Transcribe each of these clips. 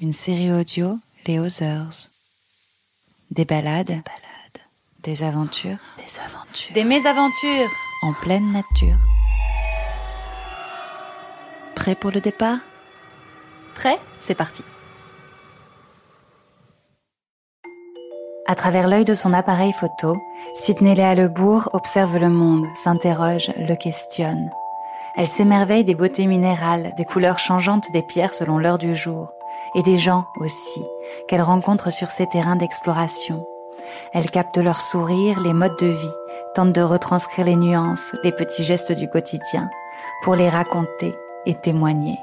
une série audio Les Others. Des balades, des aventures, Des aventures. des mésaventures en pleine nature. Prêt pour le départ? Prêt C'est parti. À travers l'œil de son appareil photo, Sidney Léa Lebourg observe le monde, s'interroge, le questionne. Elle s'émerveille des beautés minérales, des couleurs changeantes des pierres selon l'heure du jour, et des gens aussi, qu'elle rencontre sur ces terrains d'exploration. Elle capte leurs sourires, les modes de vie, tente de retranscrire les nuances, les petits gestes du quotidien, pour les raconter et témoigner.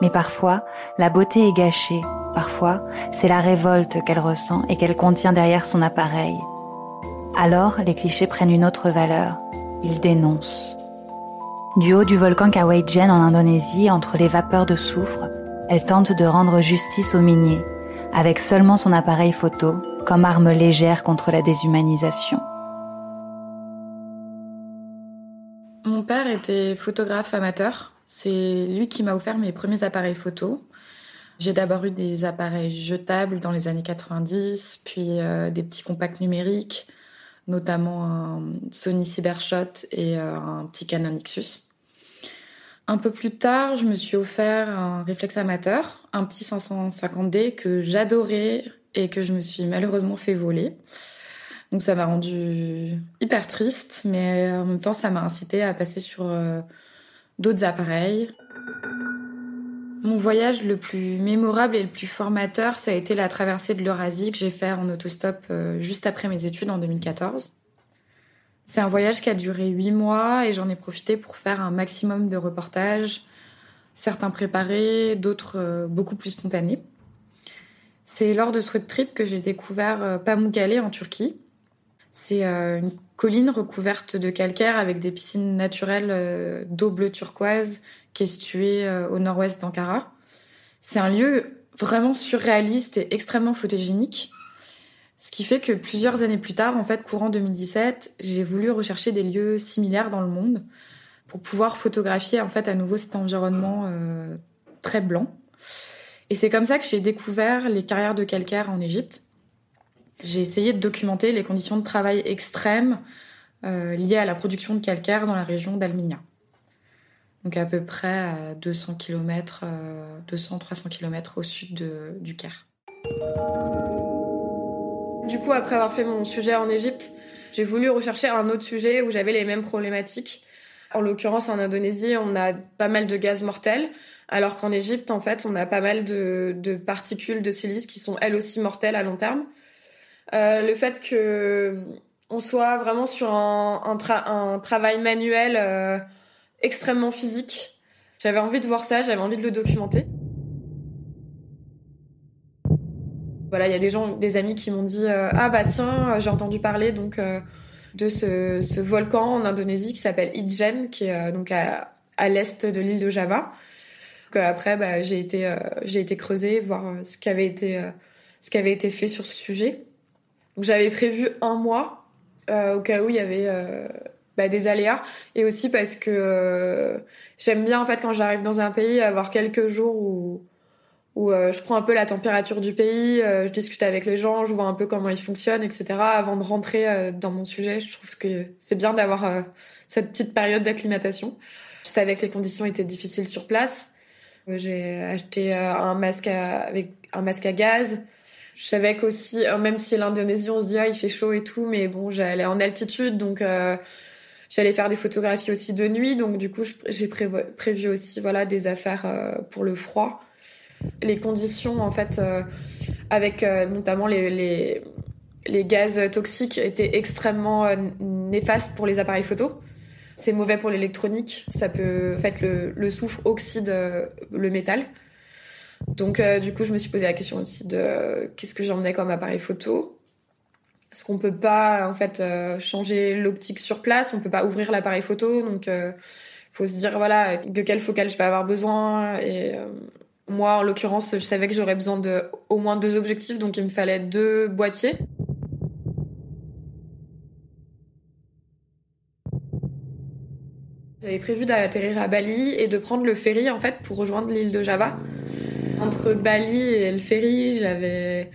Mais parfois, la beauté est gâchée, parfois, c'est la révolte qu'elle ressent et qu'elle contient derrière son appareil. Alors, les clichés prennent une autre valeur. Ils dénoncent. Du haut du volcan Kawaijen en Indonésie, entre les vapeurs de soufre, elle tente de rendre justice aux miniers, avec seulement son appareil photo comme arme légère contre la déshumanisation. Mon père était photographe amateur. C'est lui qui m'a offert mes premiers appareils photo. J'ai d'abord eu des appareils jetables dans les années 90, puis euh, des petits compacts numériques, notamment un Sony Cybershot et euh, un petit Canon Nixus. Un peu plus tard, je me suis offert un réflexe amateur, un petit 550D que j'adorais et que je me suis malheureusement fait voler. Donc ça m'a rendu hyper triste, mais en même temps ça m'a incité à passer sur euh, d'autres appareils. Mon voyage le plus mémorable et le plus formateur, ça a été la traversée de l'Eurasie que j'ai fait en autostop euh, juste après mes études en 2014. C'est un voyage qui a duré huit mois et j'en ai profité pour faire un maximum de reportages, certains préparés, d'autres euh, beaucoup plus spontanés. C'est lors de ce trip que j'ai découvert euh, Pamukkale en Turquie. C'est euh, une colline recouverte de calcaire avec des piscines naturelles d'eau bleu turquoise qui est située au nord-ouest d'Ankara. C'est un lieu vraiment surréaliste et extrêmement photogénique. Ce qui fait que plusieurs années plus tard, en fait, courant 2017, j'ai voulu rechercher des lieux similaires dans le monde pour pouvoir photographier en fait à nouveau cet environnement euh, très blanc. Et c'est comme ça que j'ai découvert les carrières de calcaire en Égypte. J'ai essayé de documenter les conditions de travail extrêmes euh, liées à la production de calcaire dans la région d'Alminia. Donc à peu près à 200 km, euh, 200-300 km au sud du Caire. Du coup, après avoir fait mon sujet en Égypte, j'ai voulu rechercher un autre sujet où j'avais les mêmes problématiques. En l'occurrence, en Indonésie, on a pas mal de gaz mortels, alors qu'en Égypte, en fait, on a pas mal de, de particules de silice qui sont elles aussi mortelles à long terme. Euh, le fait que on soit vraiment sur un, un, un travail manuel euh, extrêmement physique, j'avais envie de voir ça, j'avais envie de le documenter. Voilà, il y a des gens, des amis qui m'ont dit euh, ah bah tiens, j'ai entendu parler donc euh, de ce, ce volcan en Indonésie qui s'appelle Ijen, qui est euh, donc à, à l'est de l'île de Java. Donc, euh, après, bah, j'ai été euh, j'ai été creuser voir euh, ce qui avait été euh, ce qui avait été fait sur ce sujet. Donc j'avais prévu un mois euh, au cas où il y avait euh, bah, des aléas et aussi parce que euh, j'aime bien en fait quand j'arrive dans un pays avoir quelques jours où où euh, je prends un peu la température du pays, euh, je discute avec les gens, je vois un peu comment ils fonctionnent, etc. Avant de rentrer euh, dans mon sujet, je trouve que c'est bien d'avoir cette petite période d'acclimatation. Je savais que les conditions étaient difficiles sur place. J'ai acheté un masque à, avec un masque à gaz. Je savais qu'aussi, même si l'Indonésie, on se dit ah il fait chaud et tout, mais bon j'allais en altitude, donc euh, j'allais faire des photographies aussi de nuit, donc du coup j'ai prévu, aussi voilà des affaires pour le froid les conditions en fait euh, avec euh, notamment les, les gaz toxiques étaient extrêmement euh, néfastes pour les appareils photo. C'est mauvais pour l'électronique. Ça peut, en fait, le, le soufre oxyde euh, le métal. Donc du coup, je me suis posé la question aussi de qu'est-ce que j'emmenais comme appareil photo? Est-ce qu'on peut pas en fait changer l'optique sur place On peut pas ouvrir l'appareil photo, donc faut se dire voilà de quelle focale je vais avoir besoin et moi, en l'occurrence, je savais que j'aurais besoin de au moins deux objectifs, donc il me fallait deux boîtiers. J'avais prévu d'atterrir à Bali et de prendre le ferry en fait pour rejoindre l'île de Java. Entre Bali et le ferry, j'avais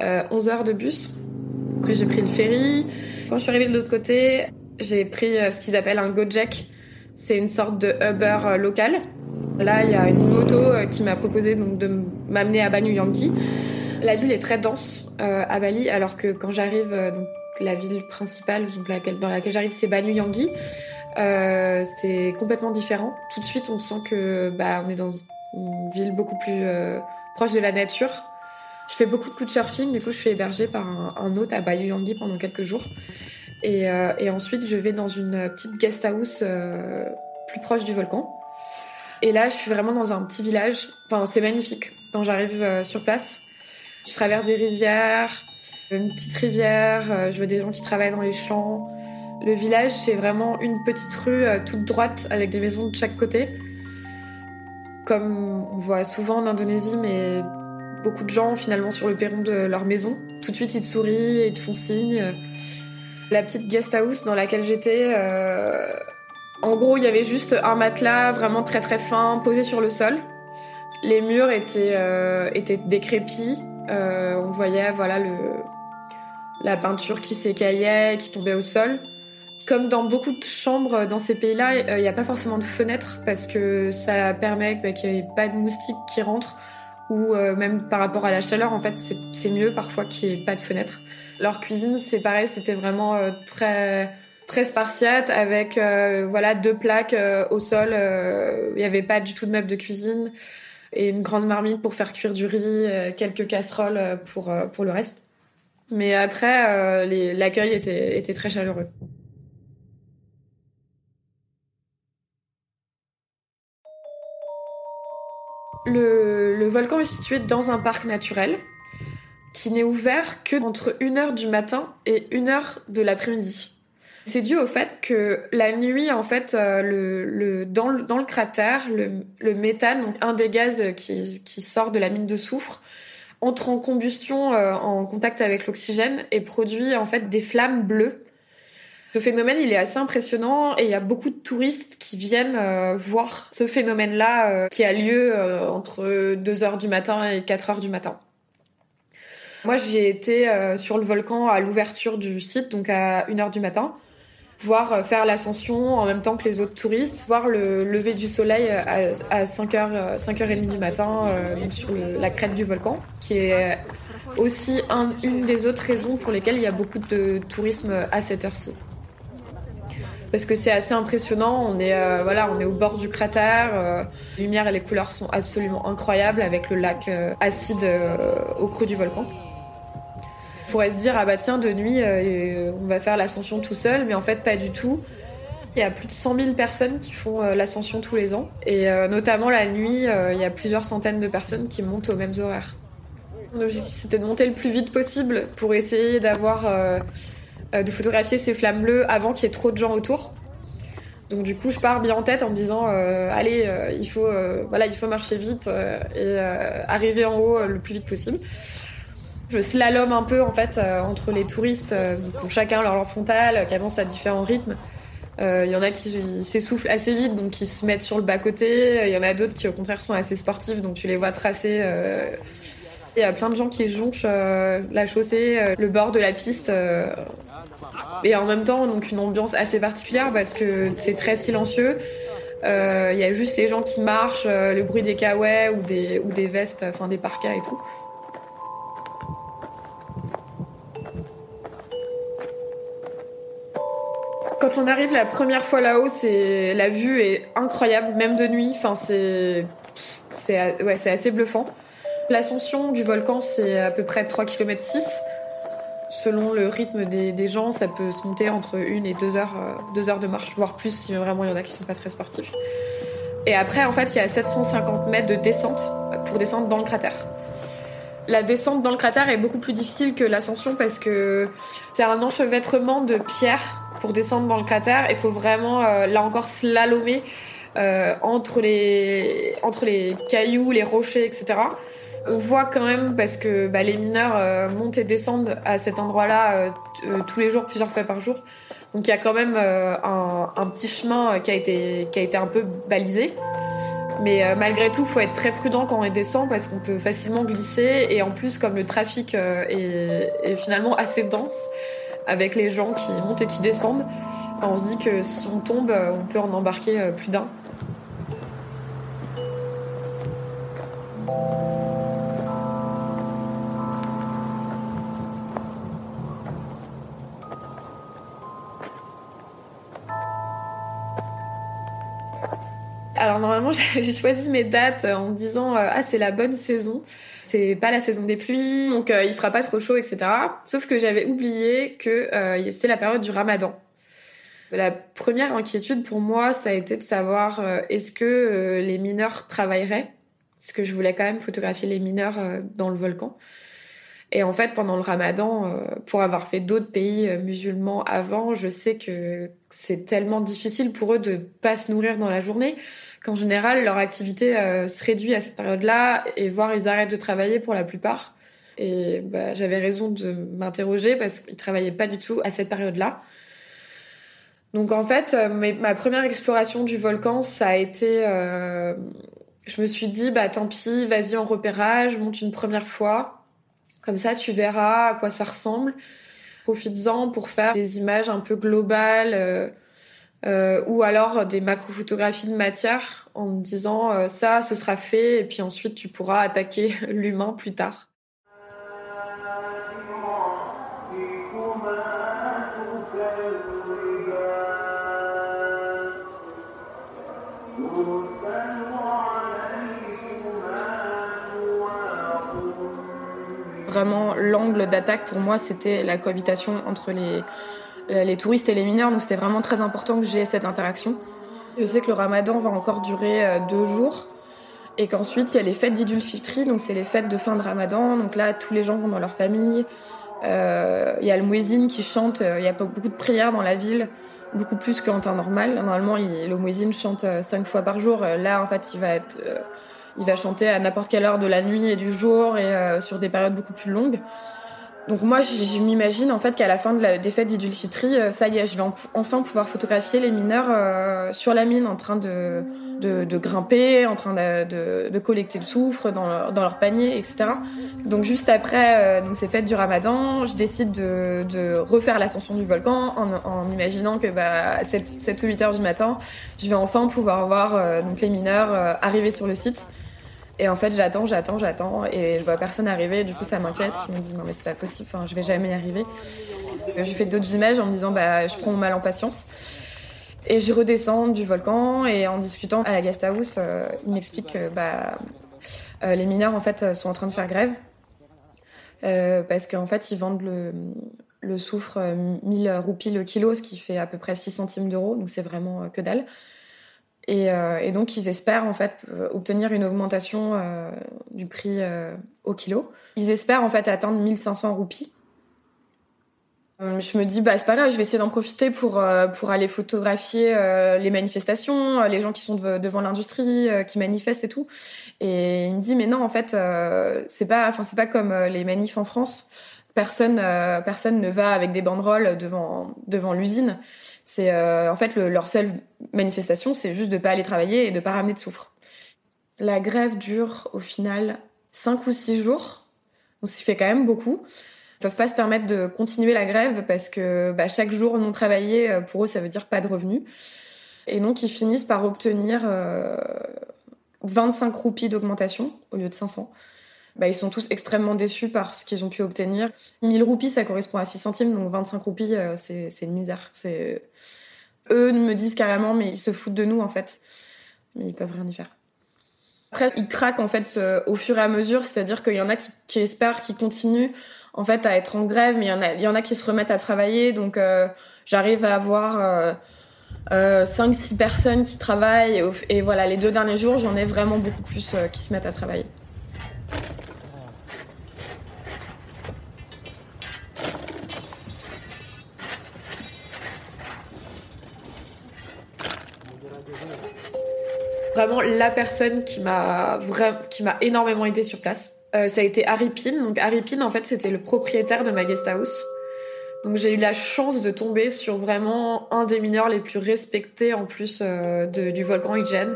11 euh, heures de bus. Après, j'ai pris le ferry. Quand je suis arrivée de l'autre côté, j'ai pris euh, ce qu'ils appellent un Gojek. C'est une sorte de Uber euh, local. Là, il y a une moto euh, qui m'a proposé de m'amener à Banu Yangi. La ville est très dense euh, à Bali, alors que quand j'arrive, euh, la ville principale dans laquelle j'arrive, c'est Banu Yangi. Euh, c'est complètement différent. Tout de suite, on sent que bah, est dans une ville beaucoup plus proche de la nature. Je fais beaucoup de couchsurfing, du coup, je suis hébergée par un, hôte à Banu Yangi pendant quelques jours. Et, et, ensuite, je vais dans une petite guest house plus proche du volcan. Et là, je suis vraiment dans un petit village. Enfin, c'est magnifique quand j'arrive euh, sur place. Je traverse des rizières, une petite rivière, euh, je vois des gens qui travaillent dans les champs. Le village, c'est vraiment une petite rue euh, toute droite avec des maisons de chaque côté. Comme on voit souvent en Indonésie, mais beaucoup de gens finalement sur le perron de leur maison. Tout de suite, ils te sourient et ils te font signe. La petite guest house dans laquelle j'étais, en gros, il y avait juste un matelas vraiment très très fin posé sur le sol. Les murs étaient, euh, étaient décrépits. Euh, on voyait voilà le, la peinture qui s'écaillait, qui tombait au sol. Comme dans beaucoup de chambres dans ces pays-là, euh, il n'y a pas forcément de fenêtres parce que ça permet bah, qu'il n'y ait pas de moustiques qui rentrent ou euh, même par rapport à la chaleur, en fait, c'est mieux parfois qu'il n'y ait pas de fenêtres. Leur cuisine, c'est pareil, c'était vraiment euh, très très spartiate avec euh, voilà deux plaques euh, au sol. Euh, il n'y avait pas du tout de meubles de cuisine et une grande marmite pour faire cuire du riz, quelques casseroles pour pour le reste. Mais après, l'accueil était était très chaleureux. Le, volcan est situé dans un parc naturel qui n'est ouvert que entre 1h du matin et 1h de l'après-midi. C'est dû au fait que la nuit, en fait, euh, le, dans, le, cratère, le, méthane, donc un des gaz qui, sort de la mine de soufre, entre en combustion euh, en contact avec l'oxygène et produit en fait des flammes bleues. Ce phénomène, il est assez impressionnant et il y a beaucoup de touristes qui viennent euh, voir ce phénomène-là qui a lieu entre 2 heures du matin et 4 heures du matin. Moi, j'ai été sur le volcan à l'ouverture du site, donc à 1 heure du matin pouvoir euh, faire l'ascension en même temps que les autres touristes, voir le lever du soleil à, à 5h, 5h30 du matin euh, sur la crête du volcan, qui est aussi un, une des autres raisons pour lesquelles il y a beaucoup de tourisme à cette heure-ci. Parce que c'est assez impressionnant, on est, euh, voilà, on est au bord du cratère, euh, les lumières et les couleurs sont absolument incroyables avec le lac euh, acide au creux du volcan. On pourrait se dire, ah bah tiens, de nuit, euh, on va faire l'ascension tout seul, mais en fait, pas du tout. Il y a plus de 100 000 personnes qui font euh, l'ascension tous les ans. Et euh, notamment la nuit, il y a plusieurs centaines de personnes qui montent aux mêmes horaires. Mon objectif, c'était de monter le plus vite possible pour essayer d'avoir, de photographier ces flammes bleues avant qu'il y ait trop de gens autour. Donc du coup, je pars bien en tête en me disant, allez, il faut, voilà, il faut marcher vite et arriver en haut le plus vite possible. Je slalom un peu en fait euh, entre les touristes, euh, chacun leur lampe frontale, qui avancent à différents rythmes. Il euh, y en a qui s'essoufflent assez vite, donc qui se mettent sur le bas-côté. Il y en a d'autres qui au contraire sont assez sportifs, donc tu les vois tracer. Il y a plein de gens qui jonchent la chaussée, le bord de la piste. et en même temps, donc une ambiance assez particulière parce que c'est très silencieux. Il y a juste les gens qui marchent, le bruit des kawaii ou des, ou des vestes, enfin des parkas et tout. Quand on arrive la première fois là-haut, c'est la vue est incroyable, même de nuit. Enfin, c'est c'est ouais, c'est assez bluffant. L'ascension du volcan, c'est à peu près 3 km 6. Selon le rythme des, gens, ça peut se monter entre une et deux heures, euh, deux heures de marche, voire plus si vraiment il y en a qui sont pas très sportifs. Et après, en fait, il y a 750 mètres de descente pour descendre dans le cratère. La descente dans le cratère est beaucoup plus difficile que l'ascension parce que c'est un enchevêtrement de pierres pour descendre dans le cratère. Il faut vraiment, là encore, slalomer entre, les, entre les cailloux, les rochers, etc on voit quand même parce que bah, les mineurs euh, montent et descendent à cet endroit-là euh, euh, tous les jours, plusieurs fois par jour. Donc il y a quand même un, petit chemin qui a été qui a été un peu balisé. Mais malgré tout, il faut être très prudent quand on descend parce qu'on peut facilement glisser et en plus comme le trafic est, finalement assez dense avec les gens qui montent et qui descendent, on se dit que si on tombe, on peut en embarquer plus d'un. Alors normalement, j'ai choisi mes dates en me disant euh, ah c'est la bonne saison, c'est pas la saison des pluies, donc euh, il fera pas trop chaud, etc. Sauf que j'avais oublié que euh, c'était la période du Ramadan. La première inquiétude pour moi, ça a été de savoir est-ce que les mineurs travailleraient, parce que je voulais quand même photographier les mineurs dans le volcan. Et en fait, pendant le ramadan, pour avoir fait d'autres pays musulmans avant, je sais que c'est tellement difficile pour eux de pas se nourrir dans la journée qu'en général, leur activité euh, se réduit à cette période-là et voire ils arrêtent de travailler pour la plupart. Et bah, j'avais raison de m'interroger parce qu'ils travaillaient pas du tout à cette période-là. Donc en fait, euh, ma première exploration du volcan, ça a été, euh, je me suis dit bah tant pis, vas-y en repérage, monte une première fois, comme ça tu verras à quoi ça ressemble. Profites-en pour faire des images un peu globales. Euh, ou alors des macro-photographies de matière en me disant euh, ça, ce sera fait, et puis ensuite tu pourras attaquer l'humain plus tard. Vraiment, l'angle d'attaque pour moi, c'était la cohabitation entre les, euh, les touristes et les mineurs. Donc c'était vraiment très important que j'ai cette interaction. Je sais que le ramadan va encore durer euh, deux jours et qu'ensuite il y a les fêtes d'Idul Fitri, donc c'est les fêtes de fin de ramadan. Donc là, tous les gens vont dans leur famille. Euh, il y a le muezzin qui chante, il y a beaucoup de prières dans la ville, beaucoup plus qu'en temps normal. Normalement, le muezzin chante cinq fois par jour. Là, en fait, il va être... il va chanter à n'importe quelle heure de la nuit et du jour et sur des périodes beaucoup plus longues. Donc moi, je, m'imagine en fait qu'à la fin de la défaite d'Idul Fitri, euh, ça y est, je vais enfin pouvoir photographier les mineurs euh, sur la mine en train de, grimper, en train de, collecter le soufre dans leur, panier, etc. Donc juste après euh, donc ces fêtes du Ramadan, je décide de, refaire l'ascension du volcan en, en imaginant que bah, 7, 7 ou 8 heures du matin, je vais enfin pouvoir voir donc les mineurs arriver sur le site. Et en fait, j'attends, j'attends, j'attends, et je vois personne arriver. Du coup, ça m'inquiète. Je me dis non mais c'est pas possible. Enfin, je vais jamais y arriver. Je fais d'autres images en me disant bah je prends mon mal en patience. Et je redescends du volcan et en discutant à la guest house, euh, il m'explique que bah, euh, les mineurs en fait sont en train de faire grève euh, parce qu'en fait ils vendent le, le soufre 1000 roupies le kilo, ce qui fait à peu près 6 centimes d'euros, donc c'est vraiment que dalle. Euh, et, donc, ils espèrent en fait euh, obtenir une augmentation euh, du prix au kilo. Ils espèrent en fait atteindre 1500 roupies. Je me dis bah c'est pas grave, je vais essayer d'en profiter pour pour aller photographier les manifestations, les gens qui sont devant l'industrie, qui manifestent et tout. Et il me dit mais non en fait c'est pas pas comme les manifs en France. Personne personne ne va avec des banderoles devant devant l'usine. C'est euh, en fait leur seule manifestation, c'est juste de pas aller travailler et de pas ramener de soufre. La grève dure au final 5 ou 6 jours, donc ça fait quand même beaucoup. Ils peuvent pas se permettre de continuer la grève parce que bah, chaque jour non travaillé, euh, pour eux, ça veut dire pas de revenus. Et donc ils finissent par obtenir 25 euh, roupies d'augmentation au lieu de 500 bah, ils sont tous extrêmement déçus par ce qu'ils ont pu obtenir. 1000 roupies, ça correspond à 6 centimes, donc 25 roupies, euh, c'est, une misère. C'est... Eux me disent carrément, mais ils se foutent de nous, en fait. Mais ils peuvent rien y faire. Après, ils craquent, en fait, euh, au fur et à mesure, c'est-à-dire qu'il y en a qui, espèrent, qui continuent, en fait, à être en grève, mais il y en a, il y en a qui se remettent à travailler, donc euh, j'arrive à avoir... Euh, 5-6 personnes qui travaillent et, voilà les deux derniers jours j'en ai vraiment beaucoup plus qui se mettent à travailler. Vraiment la personne qui m'a qui m'a énormément aidé sur place. Euh, ça a été Harry Pin. Donc Harry Pin, en fait, c'était le propriétaire de ma guest house. Donc j'ai eu la chance de tomber sur vraiment un des mineurs les plus respectés en plus euh, du volcan Ijen.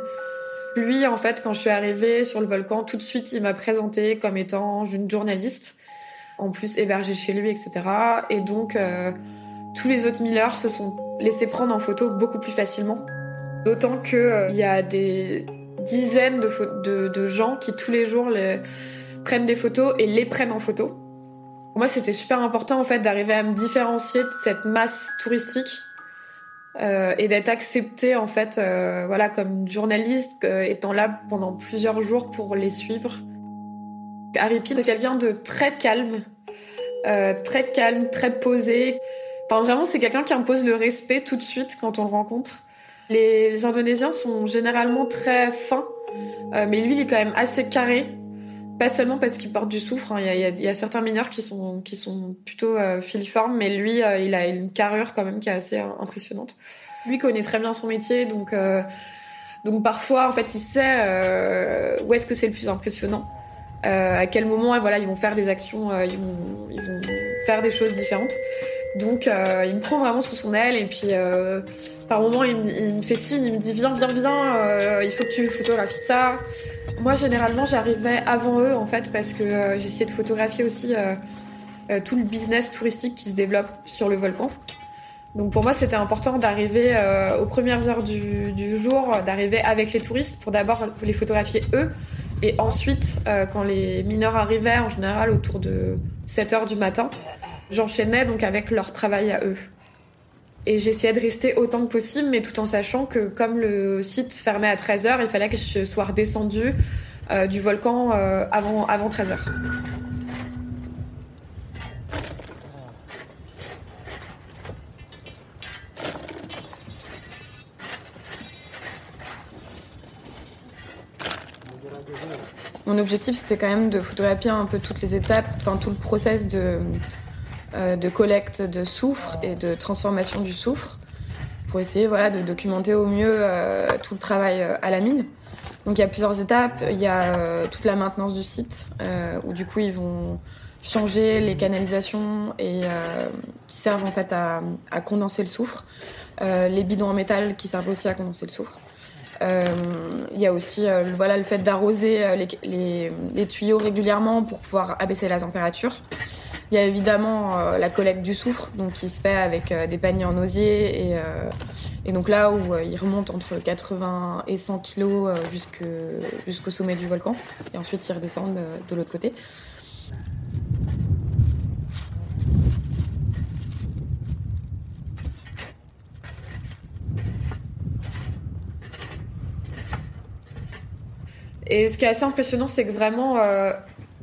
Lui, en fait, quand je suis arrivée sur le volcan, tout de suite, il m'a présenté comme étant une journaliste, en plus hébergée chez lui, etc. Et donc, euh, tous les autres mineurs se sont laissés prendre en photo beaucoup plus facilement. D'autant qu'il euh, y a des dizaines de, gens qui tous les jours prennent des photos et les prennent en photo. Pour moi, c'était super important en fait d'arriver à me différencier de cette masse touristique euh, et d'être acceptée en fait, euh, voilà, comme journaliste, étant là pendant plusieurs jours pour les suivre. Harry Pitt c'est quelqu'un de très calme, très calme, très posé. Enfin, vraiment, c'est quelqu'un qui impose le respect tout de suite quand on le rencontre. Les, Indonésiens sont généralement très fins, euh, mais lui, il est quand même assez carré. Pas seulement parce qu'il porte du soufre. Hein. Il, y y a, certains mineurs qui sont qui sont plutôt euh, filiformes, mais lui, euh, il a une carrure quand même qui est assez euh, impressionnante. Lui connaît très bien son métier, donc euh, donc parfois, en fait, il sait où est-ce que c'est le plus impressionnant. à quel moment, voilà, ils vont faire des actions, ils vont ils vont faire des choses différentes. Donc euh, il me prend vraiment sous son aile et puis euh, par moment il, il, me fait signe, il me dit viens viens viens, euh, il faut que tu photographies ça. Moi généralement j'arrivais avant eux en fait parce que euh, j'essayais de photographier aussi euh, euh, tout le business touristique qui se développe sur le volcan. Donc pour moi c'était important d'arriver aux premières heures du, du jour, d'arriver avec les touristes pour d'abord les photographier eux et ensuite quand les mineurs arrivaient en général autour de 7 heures du matin j'enchaînais donc avec leur travail à eux. Et j'essayais de rester autant que possible, mais tout en sachant que comme le site fermait à 13h, il fallait que je sois redescendue euh, du volcan euh, avant, avant 13h. Mon objectif, c'était quand même de photographier un peu toutes les étapes, enfin tout le process de, de collecte de soufre et de transformation du soufre pour essayer voilà, de documenter au mieux euh, tout le travail euh, à la mine. Donc il y a plusieurs étapes. Il y a euh, toute la maintenance du site euh, où du coup ils vont changer les canalisations et qui servent en fait à, condenser le soufre. les bidons en métal qui servent aussi à condenser le soufre. Il y a aussi voilà, le fait d'arroser les, les tuyaux régulièrement pour pouvoir abaisser la température. Il y a évidemment euh, la collecte du soufre, donc qui se fait avec euh, des paniers en osier et, euh, donc là où il remonte entre 80 et 100 kilos jusqu'au sommet du volcan, et ensuite ils redescendent de l'autre côté. Et ce qui est assez impressionnant, c'est que vraiment,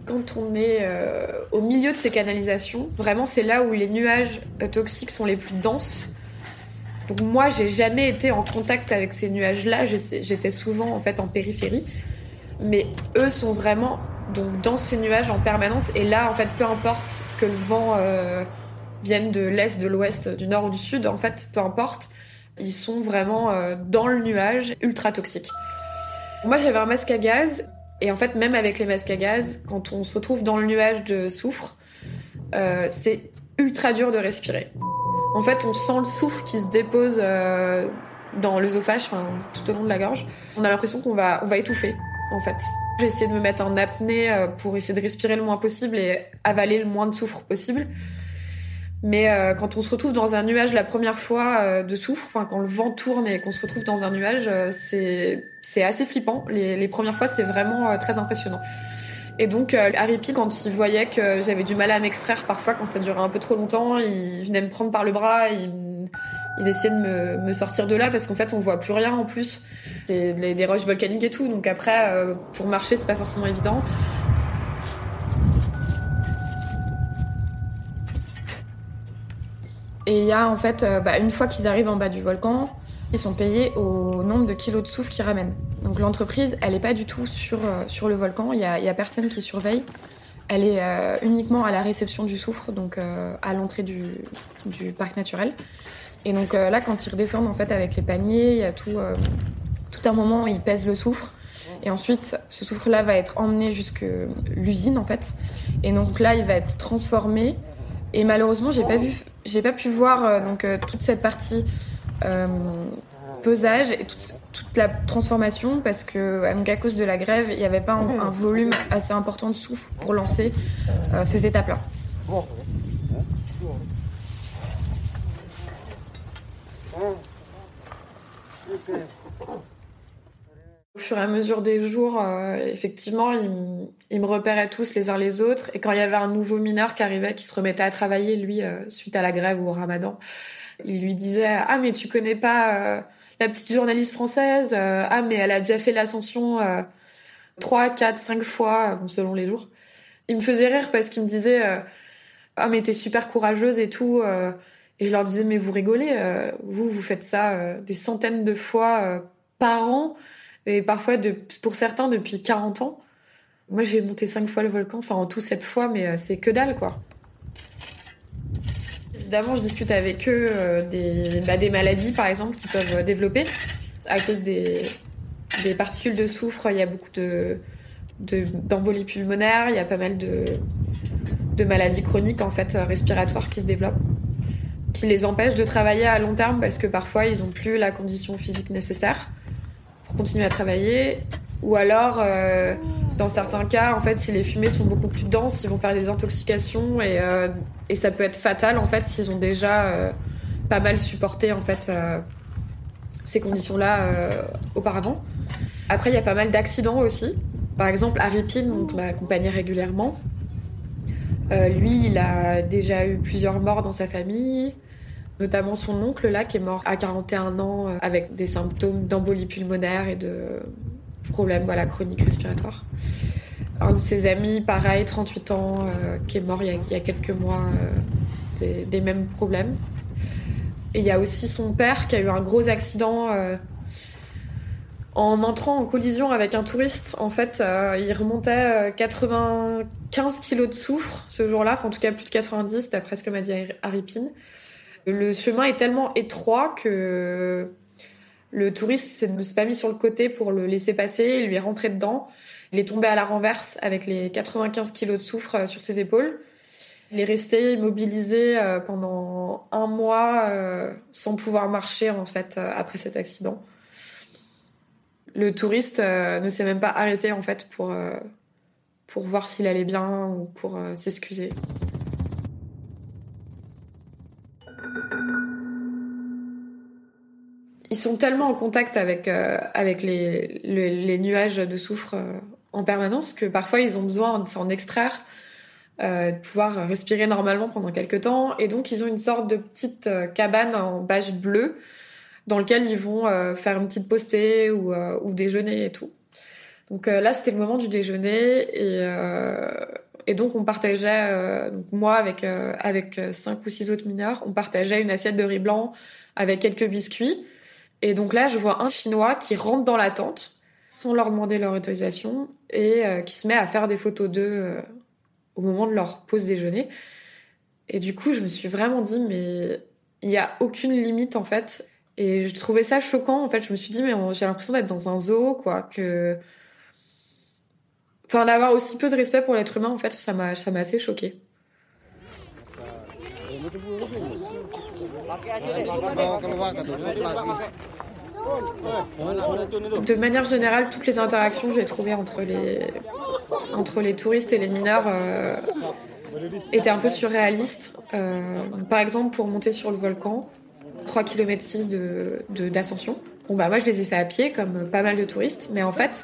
quand on est euh, au milieu de ces canalisations, vraiment c'est là où les nuages euh, toxiques sont les plus denses. Donc moi, j'ai jamais été en contact avec ces nuages-là. J'étais souvent en fait en périphérie, mais eux sont vraiment donc dans ces nuages en permanence. Et là, en fait, peu importe que le vent euh, vienne de l'est, de l'ouest, du nord ou du sud, en fait, peu importe, ils sont vraiment dans le nuage, ultra toxiques. Moi, j'avais un masque à gaz et en fait, même avec les masques à gaz, quand on se retrouve dans le nuage de soufre, euh, c'est ultra dur de respirer. En fait, on sent le soufre qui se dépose euh, dans l'œsophage, tout au long de la gorge. On a l'impression qu'on va, on va étouffer, en fait. J'ai essayé de me mettre en apnée euh, pour essayer de respirer le moins possible et avaler le moins de soufre possible. Mais euh, quand on se retrouve dans un nuage la première fois euh, de soufre, enfin quand le vent tourne et qu'on se retrouve dans un nuage, euh, c'est c'est assez flippant. Les, les premières fois, c'est vraiment euh, très impressionnant. Et donc euh, Harry P, quand il voyait que j'avais du mal à m'extraire parfois quand ça durait un peu trop longtemps, il venait me prendre par le bras, il, il essayait de me, me sortir de là parce qu'en fait on voit plus rien en plus. C'est des, des roches volcaniques et tout, donc après euh, pour marcher c'est pas forcément évident. Et il y a en fait, euh, bah, une fois qu'ils arrivent en bas du volcan, ils sont payés au nombre de kilos de soufre qu'ils ramènent. Donc l'entreprise, elle n'est pas du tout sur, euh, sur le volcan, il n'y a, a, personne qui surveille. Elle est euh, uniquement à la réception du soufre, donc à l'entrée du, du, parc naturel. Et donc là, quand ils redescendent en fait avec les paniers, il y a tout, Tout un moment, ils pèsent le soufre. Et ensuite, ce soufre-là va être emmené jusqu'à l'usine, en fait. Et donc là, il va être transformé. Et malheureusement, j'ai pas vu, j'ai pas pu voir euh, donc euh, toute cette partie euh, pesage et toute, la transformation parce que à cause de la grève, il n'y avait pas un, volume assez important de soufre pour lancer ces étapes-là. Au fur et à mesure des jours, effectivement, ils, me repéraient tous les uns les autres. Et quand il y avait un nouveau mineur qui arrivait, qui se remettait à travailler, lui, euh, suite à la grève ou au ramadan, il lui disait Ah, mais tu connais pas euh, la petite journaliste française Ah, mais elle a déjà fait l'ascension trois, quatre, cinq fois, selon les jours. Il me faisait rire parce qu'il me disait Ah, mais t'es super courageuse et tout. et je leur disais Mais vous rigolez, vous, vous faites ça des centaines de fois par an et parfois de, pour certains depuis 40 ans. Moi, j'ai monté cinq fois le volcan, enfin en tout cette fois, mais euh, c'est que dalle, quoi. Évidemment, je discute avec eux euh, des, bah, des maladies, par exemple, qu'ils peuvent développer à cause des, particules de soufre. Il y a beaucoup de d'embolie pulmonaire, il y a pas mal de, maladies chroniques en fait respiratoires qui se développent, qui les empêchent de travailler à long terme parce que parfois ils n'ont plus la condition physique nécessaire continuer à travailler. Ou alors, euh, dans certains cas, en fait, si les fumées sont beaucoup plus denses, ils vont faire des intoxications et, euh, ça peut être fatal en fait s'ils ont déjà euh, pas mal supporté en fait ces conditions-là auparavant. Après, il y a pas mal d'accidents aussi. Par exemple, Harry Pin, donc m'a accompagné régulièrement. lui, il a déjà eu plusieurs morts dans sa famille notamment son oncle là qui est mort à 41 ans avec des symptômes d'embolie pulmonaire et de problèmes voilà, chroniques respiratoires. Un de ses amis, pareil, 38 ans, euh, qui est mort il y a, quelques mois, euh, des, mêmes problèmes. Et il y a aussi son père qui a eu un gros accident en entrant en collision avec un touriste. En fait, il remontait 95 kilos de soufre ce jour-là, en tout cas plus de 90, d'après ce que m'a dit Harry. Le chemin est tellement étroit que le touriste ne s'est pas mis sur le côté pour le laisser passer, il lui est rentré dedans. Il est tombé à la renverse avec les 95 kilos de soufre euh, sur ses épaules. Il est resté immobilisé euh, pendant un mois euh, sans pouvoir marcher en fait après cet accident. Le touriste ne s'est même pas arrêté en fait pour pour voir s'il allait bien ou pour s'excuser. Ils sont tellement en contact avec euh, avec les, les, nuages de soufre euh, en permanence que parfois ils ont besoin de s'en extraire, euh, de pouvoir respirer normalement pendant quelques temps. Et donc ils ont une sorte de petite cabane en bâche bleue dans lequel ils vont faire une petite postée ou, ou déjeuner et tout. Donc là c'était le moment du déjeuner et et donc on partageait donc moi avec avec cinq ou six autres mineurs, on partageait une assiette de riz blanc avec quelques biscuits. Et donc là, je vois un Chinois qui rentre dans la tente sans leur demander leur autorisation et euh, qui se met à faire des photos d'eux euh, au moment de leur pause déjeuner. Et du coup, je me suis vraiment dit, mais il n'y a aucune limite en fait. Et je trouvais ça choquant. En fait, je me suis dit, mais j'ai l'impression d'être dans un zoo, quoi. Que, enfin, d'avoir aussi peu de respect pour l'être humain, en fait, ça m'a, assez choqué. De manière générale, toutes les interactions que j'ai trouvées entre les, entre les touristes et les mineurs euh, étaient un peu surréalistes. Euh, par exemple, pour monter sur le volcan, 3 km 6 de, d'ascension. Bon bah moi je les ai fait à pied comme pas mal de touristes, mais en fait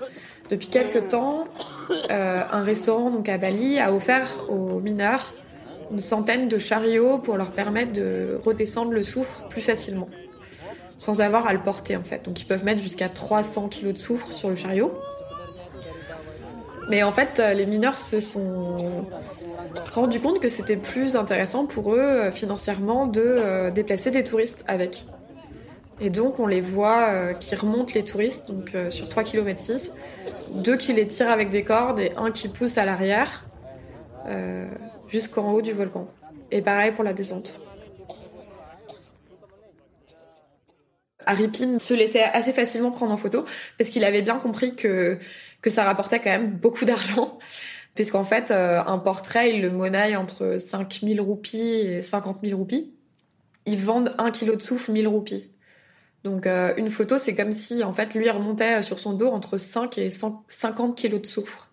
depuis quelques temps, euh, un restaurant donc à Bali a offert aux mineurs une centaine de chariots pour leur permettre de redescendre le soufre plus facilement, sans avoir à le porter en fait. Donc ils peuvent mettre jusqu'à 300 kg de soufre sur le chariot. Mais en fait, euh, les mineurs se sont rendus compte que c'était plus intéressant pour eux euh, financièrement de euh, déplacer des touristes avec. Et donc on les voit qui remontent les touristes donc sur 3 km 6, deux qui les tirent avec des cordes et un qui pousse à l'arrière jusqu'en haut du volcan. Et pareil pour la descente. Harry se laissait assez facilement prendre en photo parce qu'il avait bien compris que que ça rapportait quand même beaucoup d'argent. Puisqu'en fait, euh, un portrait, il le monnaie entre 5000 roupies et 50 000 roupies. Ils vendent un kilo de soufre 1000 roupies. Donc euh, une photo, c'est comme si en fait lui remontait sur son dos entre 5 et 150 kilos de soufre.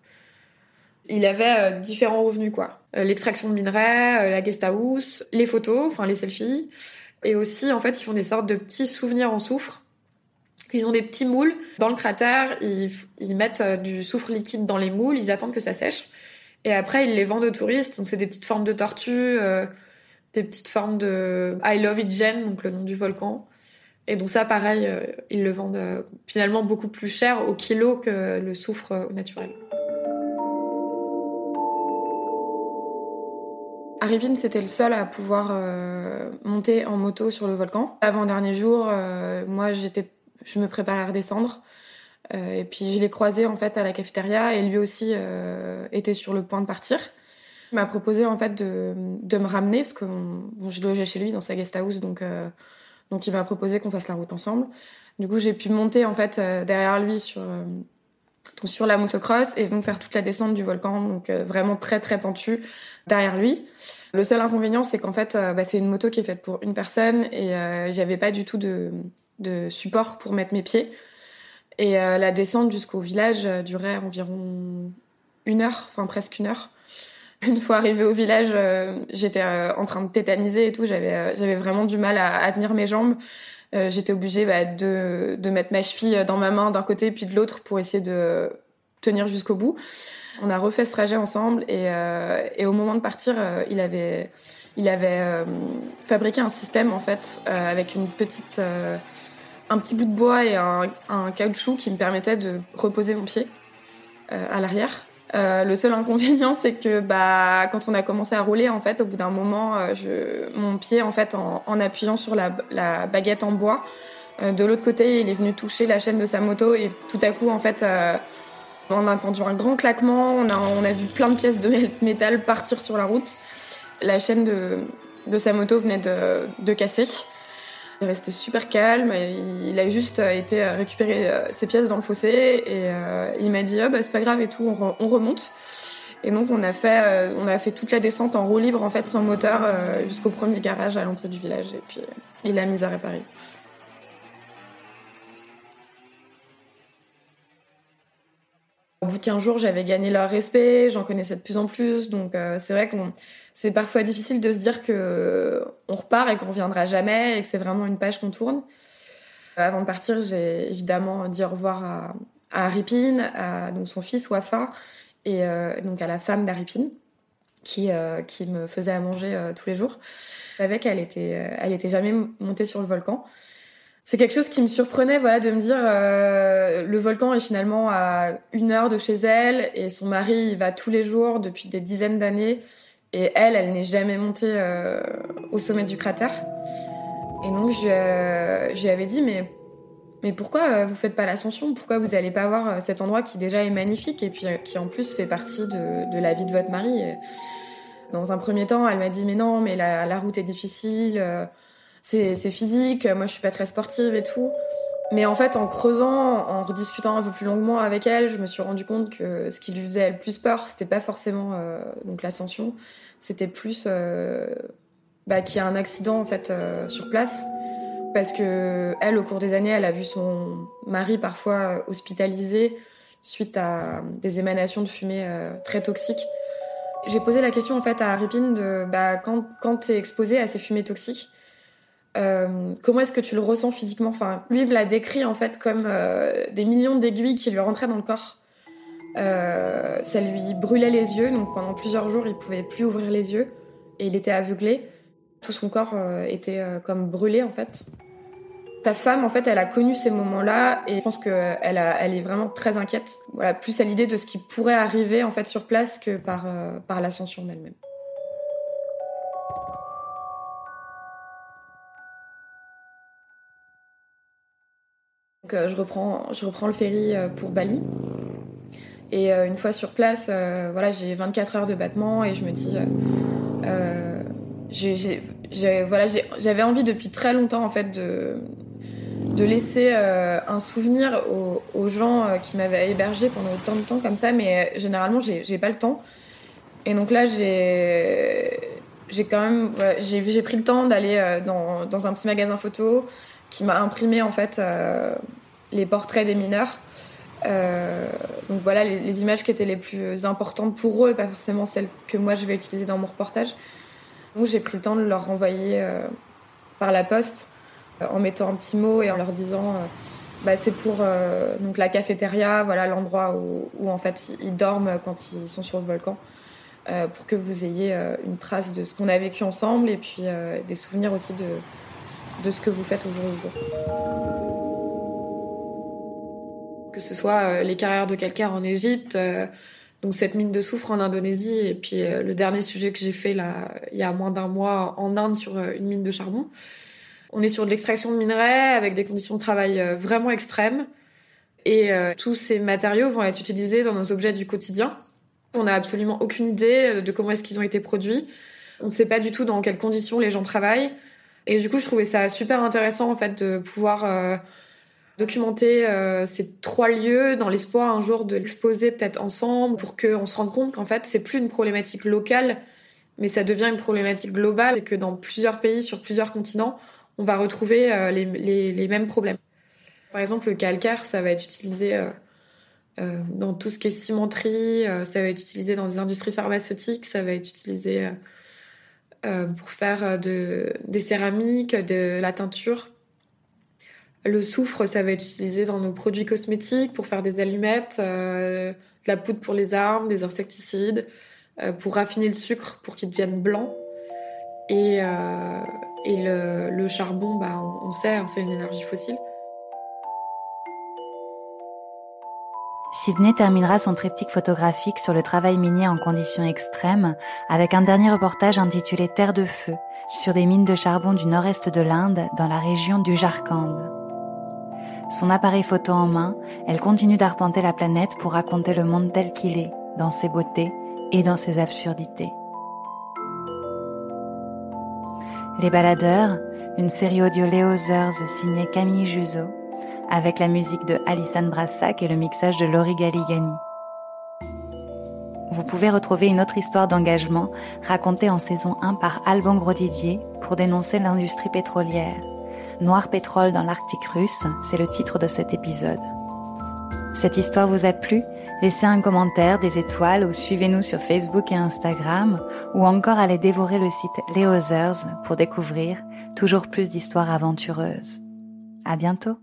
Il avait euh, différents revenus quoi. L'extraction de minerais, la guest house, les photos, enfin les selfies, et aussi en fait ils font des sortes de petits souvenirs en soufre ils ont des petits moules dans le cratère, ils, ils mettent euh, du soufre liquide dans les moules, ils attendent que ça sèche. Et après, ils les vendent aux touristes. Donc, c'est des petites formes de tortues, euh, des petites formes de I Love It Jen, donc le nom du volcan. Et donc ça, pareil, euh, ils le vendent finalement beaucoup plus cher au kilo que le soufre naturel. Arifin, c'était le seul à pouvoir monter en moto sur le volcan. Avant-dernier jour, moi, j'étais je me préparais à redescendre. Euh, et puis je l'ai croisé en fait à la cafétéria et lui aussi euh, était sur le point de partir. Il m'a proposé en fait de, me ramener parce que bon, je logeais chez lui dans sa guest house donc euh, donc il m'a proposé qu'on fasse la route ensemble. Du coup j'ai pu monter en fait euh, derrière lui sur sur la motocross et donc faire toute la descente du volcan donc vraiment très très pentu derrière lui. Le seul inconvénient c'est qu'en fait bah, c'est une moto qui est faite pour une personne et j'avais pas du tout de de support pour mettre mes pieds. Et euh, la descente jusqu'au village euh, durait environ une heure, enfin presque une heure. Une fois arrivée au village, euh, j'étais en train de tétaniser et tout. J'avais vraiment du mal à, tenir mes jambes. J'étais obligée bah, de, de mettre ma cheville dans ma main d'un côté puis de l'autre pour essayer de tenir jusqu'au bout. On a refait ce trajet ensemble et, et au moment de partir, il avait il avait fabriqué un système en fait avec une petite un petit bout de bois et un, caoutchouc qui me permettait de reposer mon pied euh, à l'arrière. Euh, le seul inconvénient, c'est que bah, quand on a commencé à rouler, en fait, au bout d'un moment, euh, je, mon pied, en fait, en, appuyant sur la, baguette en bois, de l'autre côté, il est venu toucher la chaîne de sa moto et tout à coup, en fait, on a entendu un grand claquement, on a, on a vu plein de pièces de métal partir sur la route. La chaîne de, de sa moto venait de, de casser. Il est resté super calme. Il a juste euh, été euh, récupérer euh, ses pièces dans le fossé et il m'a dit oh, bah, c'est pas grave et tout, on, remonte. Et donc on a fait on a fait toute la descente en roue libre en fait sans moteur jusqu'au premier garage à l'entrée du village et puis il l'a mise à réparer. Au bout de 15 jours, j'avais gagné leur respect, j'en connaissais de plus en plus, donc c'est vrai qu'on c'est parfois difficile de se dire que on repart et qu'on reviendra jamais et que c'est vraiment une page qu'on tourne. Avant de partir, j'ai évidemment dit au revoir à, à à donc son fils Wafa, et euh, donc à la femme d'Aripine, qui, euh, qui me faisait à manger euh, tous les jours. Avec elle était, elle était jamais montée sur le volcan. C'est quelque chose qui me surprenait, voilà, de me dire le volcan est finalement à une heure de chez elle et son mari il va tous les jours depuis des dizaines d'années. Et elle, elle n'est jamais montée euh, au sommet du cratère. Et donc, je, je lui avais dit, mais, mais pourquoi euh, vous faites pas l'ascension? Pourquoi vous n'allez pas voir euh, cet endroit qui déjà est magnifique et puis qui en plus fait partie de, de la vie de votre mari? Dans un premier temps, elle m'a dit, mais non, mais la, la route est difficile, c'est physique, moi je suis pas très sportive et tout. Mais en fait, en creusant, en rediscutant un peu plus longuement avec elle, je me suis rendu compte que ce qui lui faisait le plus peur, c'était pas forcément euh, donc l'ascension, c'était plus euh, bah, qu'il y a un accident en fait euh, sur place, parce que elle, au cours des années, elle a vu son mari parfois hospitalisé suite à des émanations de fumée très toxiques. J'ai posé la question en fait à Ripine de bah, quand quand t'es exposé à ces fumées toxiques euh, comment est-ce que tu le ressens physiquement? Enfin, lui me l'a décrit en fait comme euh, des millions d'aiguilles qui lui rentraient dans le corps. Euh, ça lui brûlait les yeux, donc pendant plusieurs jours, il pouvait plus ouvrir les yeux et il était aveuglé. Tout son corps était comme brûlé en fait. Sa femme, en fait, elle a connu ces moments-là et je pense qu'elle elle est vraiment très inquiète. Voilà, plus à l'idée de ce qui pourrait arriver en fait sur place que par, par l'ascension d'elle-même. Euh, je reprends, je reprends le ferry euh, pour Bali. Et euh, une fois sur place, voilà, j'ai 24 heures de battement et je me dis, voilà, j'avais envie depuis très longtemps en fait de laisser euh, un souvenir aux, gens euh, qui m'avaient hébergé pendant autant de temps comme ça, mais euh, généralement, j'ai pas le temps. Et donc là, j'ai quand même j'ai pris le temps d'aller dans, un petit magasin photo qui m'a imprimé en fait les portraits des mineurs. donc voilà les, images qui étaient les plus importantes pour eux et pas forcément celles que moi je vais utiliser dans mon reportage. Donc j'ai pris le temps de leur renvoyer par la poste en mettant un petit mot et en leur disant euh, bah, c'est pour euh, donc la cafétéria, voilà l'endroit où, en fait ils dorment quand ils sont sur le volcan, euh, pour que vous ayez une trace de ce qu'on a vécu ensemble et puis des souvenirs aussi de, de ce que vous faites au jour jour. Que ce soit les carrières de calcaire en Égypte, donc cette mine de soufre en Indonésie et puis le dernier sujet que j'ai fait là il y a moins d'un mois en Inde sur une mine de charbon. On est sur de l'extraction de minerais avec des conditions de travail euh, vraiment extrêmes. Et euh, tous ces matériaux vont être utilisés dans nos objets du quotidien. On n'a absolument aucune idée euh, de comment est-ce qu'ils ont été produits. On ne sait pas du tout dans quelles conditions les gens travaillent. Et du coup, je trouvais ça super intéressant en fait de pouvoir documenter ces trois lieux dans l'espoir un jour de l'exposer peut-être ensemble pour qu'on se rende compte qu'en fait c'est plus une problématique locale, mais ça devient une problématique globale et que dans plusieurs pays, sur plusieurs continents, on va retrouver euh, les, mêmes problèmes. Par exemple, le calcaire, ça va être utilisé euh, euh, dans tout ce qui est cimenterie, ça va être utilisé dans des industries pharmaceutiques, ça va être utilisé pour faire de, des céramiques, de la teinture. Le soufre, ça va être utilisé dans nos produits cosmétiques pour faire des allumettes, de la poudre pour les armes, des insecticides, pour raffiner le sucre pour qu'il devienne blanc. Et, le, charbon, bah, on, sait, hein, c'est une énergie fossile. Sydney terminera son triptyque photographique sur le travail minier en conditions extrêmes avec un dernier reportage intitulé Terre de feu sur des mines de charbon du nord-est de l'Inde dans la région du Jharkhand. Son appareil photo en main, elle continue d'arpenter la planète pour raconter le monde tel qu'il est, dans ses beautés et dans ses absurdités. Les Baladeurs, une série audio Léo signée Camille Juzo, avec la musique de Alison Brassac et le mixage de Laurie Galigani. Vous pouvez retrouver une autre histoire d'engagement racontée en saison 1 par Alban Grodidier pour dénoncer l'industrie pétrolière. Noir pétrole dans l'Arctique russe, c'est le titre de cet épisode. Cette histoire vous a plu? Laissez un commentaire, des étoiles ou suivez-nous sur Facebook et Instagram ou encore allez dévorer le site Les pour découvrir toujours plus d'histoires aventureuses. À bientôt!